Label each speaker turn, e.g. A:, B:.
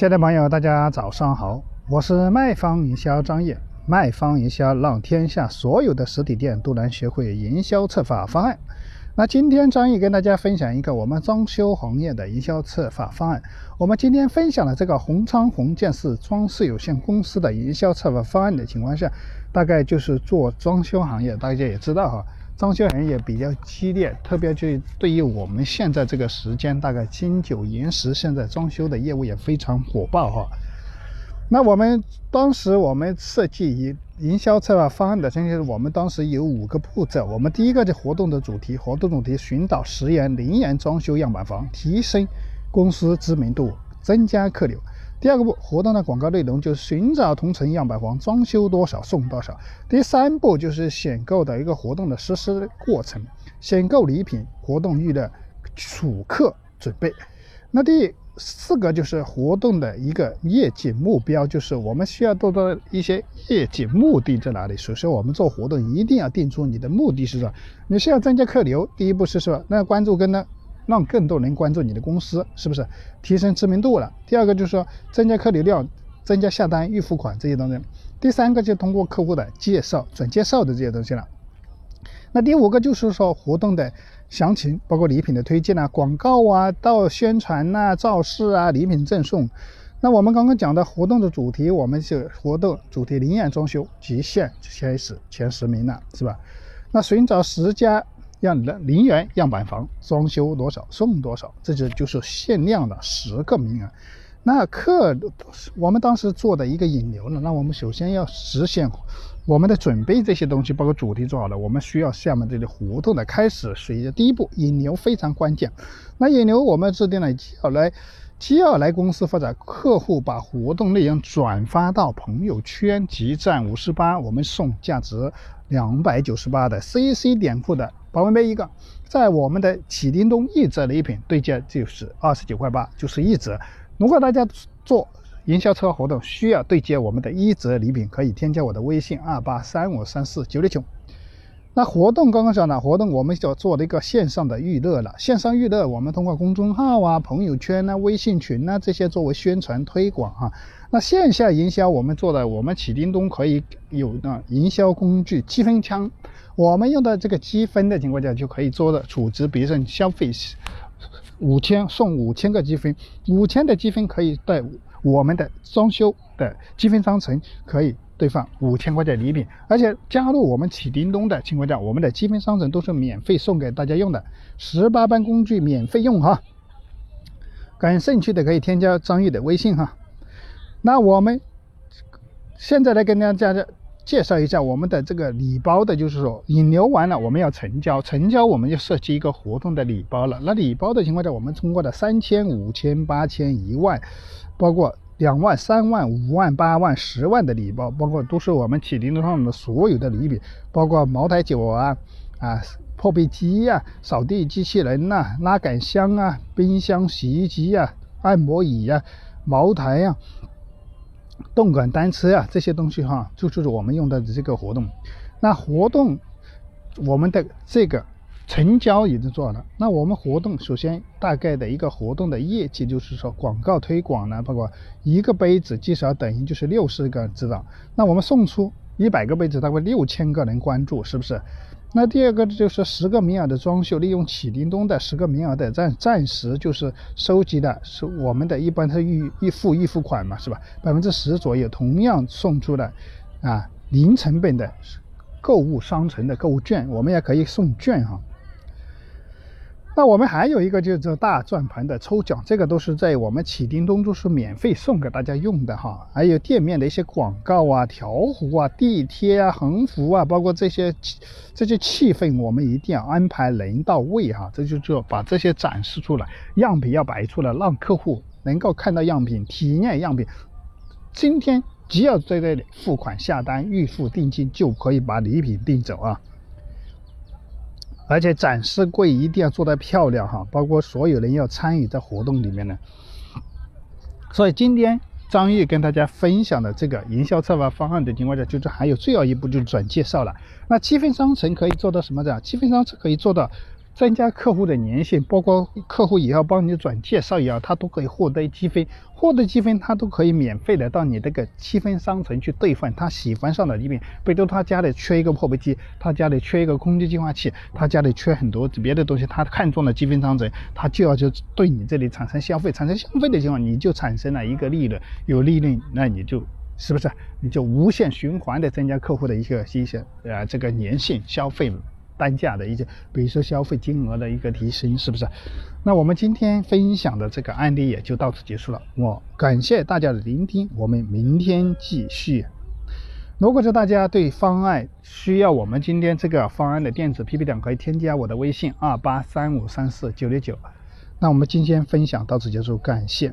A: 亲爱的朋友，大家早上好，我是卖方营销张烨。卖方营销让天下所有的实体店都能学会营销策划方案。那今天张毅跟大家分享一个我们装修行业的营销策划方案。我们今天分享的这个宏昌宏建式装饰有限公司的营销策划方案的情况下，大概就是做装修行业，大家也知道哈。装修行业比较激烈，特别就对于我们现在这个时间，大概金九银十，现在装修的业务也非常火爆哈。那我们当时我们设计营营销策划方案的，就是我们当时有五个步骤。我们第一个就活动的主题，活动主题寻找十元零元装修样板房，提升公司知名度，增加客流。第二个步，活动的广告内容就是寻找同城样板房，装修多少送多少。第三步就是选购的一个活动的实施过程，选购礼品、活动预热、储客准备。那第四个就是活动的一个业绩目标，就是我们需要做到一些业绩目的在哪里？首先，我们做活动一定要定出你的目的是什么？你是要增加客流，第一步是说那关注跟呢？让更多人关注你的公司，是不是提升知名度了？第二个就是说增加客流量，增加下单、预付款这些东西。第三个就通过客户的介绍、转介绍的这些东西了。那第五个就是说活动的详情，包括礼品的推荐啊、广告啊、到宣传呐、造势啊、礼品赠送。那我们刚刚讲的活动的主题，我们是活动主题零元装修，极限开始前十名了，是吧？那寻找十家。样的零元样板房装修多少送多少，这就就是限量的十个名额。那客我们当时做的一个引流呢，那我们首先要实现我们的准备这些东西，包括主题做好了，我们需要下面这个活动的开始，所以第一步引流非常关键。那引流我们制定了要来既要来公司发展，客户把活动内容转发到朋友圈，集赞五十八，我们送价值两百九十八的 CC 点库的。保温杯一个，在我们的启叮咚一折礼品对接就是二十九块八，就是一折。如果大家做营销策划活动需要对接我们的一折礼品，可以添加我的微信二八三五三四九六九。那活动刚刚讲了，活动我们就做了一个线上的预热了。线上预热，我们通过公众号啊、朋友圈啊、微信群啊这些作为宣传推广哈。那线下营销我们做的，我们启叮咚可以有的营销工具积分枪。我们用的这个积分的情况下，就可以做的储值，比如说你消费五千送五千个积分，五千的积分可以在我们的装修的积分商城可以兑换五千块钱礼品，而且加入我们启叮咚的情况下，我们的积分商城都是免费送给大家用的，十八般工具免费用哈。感兴趣的可以添加张玉的微信哈。那我们现在来跟大家介绍一下我们的这个礼包的，就是说引流完了，我们要成交，成交我们就设计一个活动的礼包了。那礼包的情况下，我们通过的三千、五千、八千、一万，包括两万、三万、五万、八万、十万的礼包，包括都是我们启灵上的所有的礼品，包括茅台酒啊、啊破壁机呀、扫地机器人呐、拉杆箱啊、冰箱、洗衣机呀、按摩椅呀、茅台呀。动感单车啊，这些东西哈，就就是我们用的这个活动。那活动，我们的这个成交已经做了。那我们活动首先大概的一个活动的业绩，就是说广告推广呢，包括一个杯子至少等于就是六十个知道。那我们送出一百个杯子，大概六千个人关注，是不是？那第二个就是十个名额的装修，利用启叮咚的十个名额的暂暂时就是收集的是我们的一般是预预付预付款嘛，是吧？百分之十左右，同样送出了啊零成本的购物商城的购物券，我们也可以送券哈。那我们还有一个就是大转盘的抽奖，这个都是在我们启叮咚都是免费送给大家用的哈。还有店面的一些广告啊、条幅啊、地贴啊、横幅啊，包括这些这些气氛，我们一定要安排人到位哈。这就是把这些展示出来，样品要摆出来，让客户能够看到样品、体验样品。今天只要在这里付款下单、预付定金，就可以把礼品订走啊。而且展示柜一定要做得漂亮哈，包括所有人要参与在活动里面呢。所以今天张玉跟大家分享的这个营销策划方案的情况下，就是还有最后一步就是转介绍了。那积分商城可以做到什么的？积分商城可以做到增加客户的粘性，包括客户也要帮你转介绍也好，他都可以获得积分，获得积分他都可以免费的到你这个积分商城去兑换他喜欢上的礼品。比如他家里缺一个破壁机，他家里缺一个空气净化器，他家里缺很多别的东西，他看中了积分商城，他就要就对你这里产生消费，产生消费的情况，你就产生了一个利润，有利润，那你就是不是你就无限循环的增加客户的一个一些呃这个粘性消费。单价的一些，比如说消费金额的一个提升，是不是？那我们今天分享的这个案例也就到此结束了。我感谢大家的聆听，我们明天继续。如果是大家对方案需要我们今天这个方案的电子 PPT，可以添加我的微信二八三五三四九六九。那我们今天分享到此结束，感谢。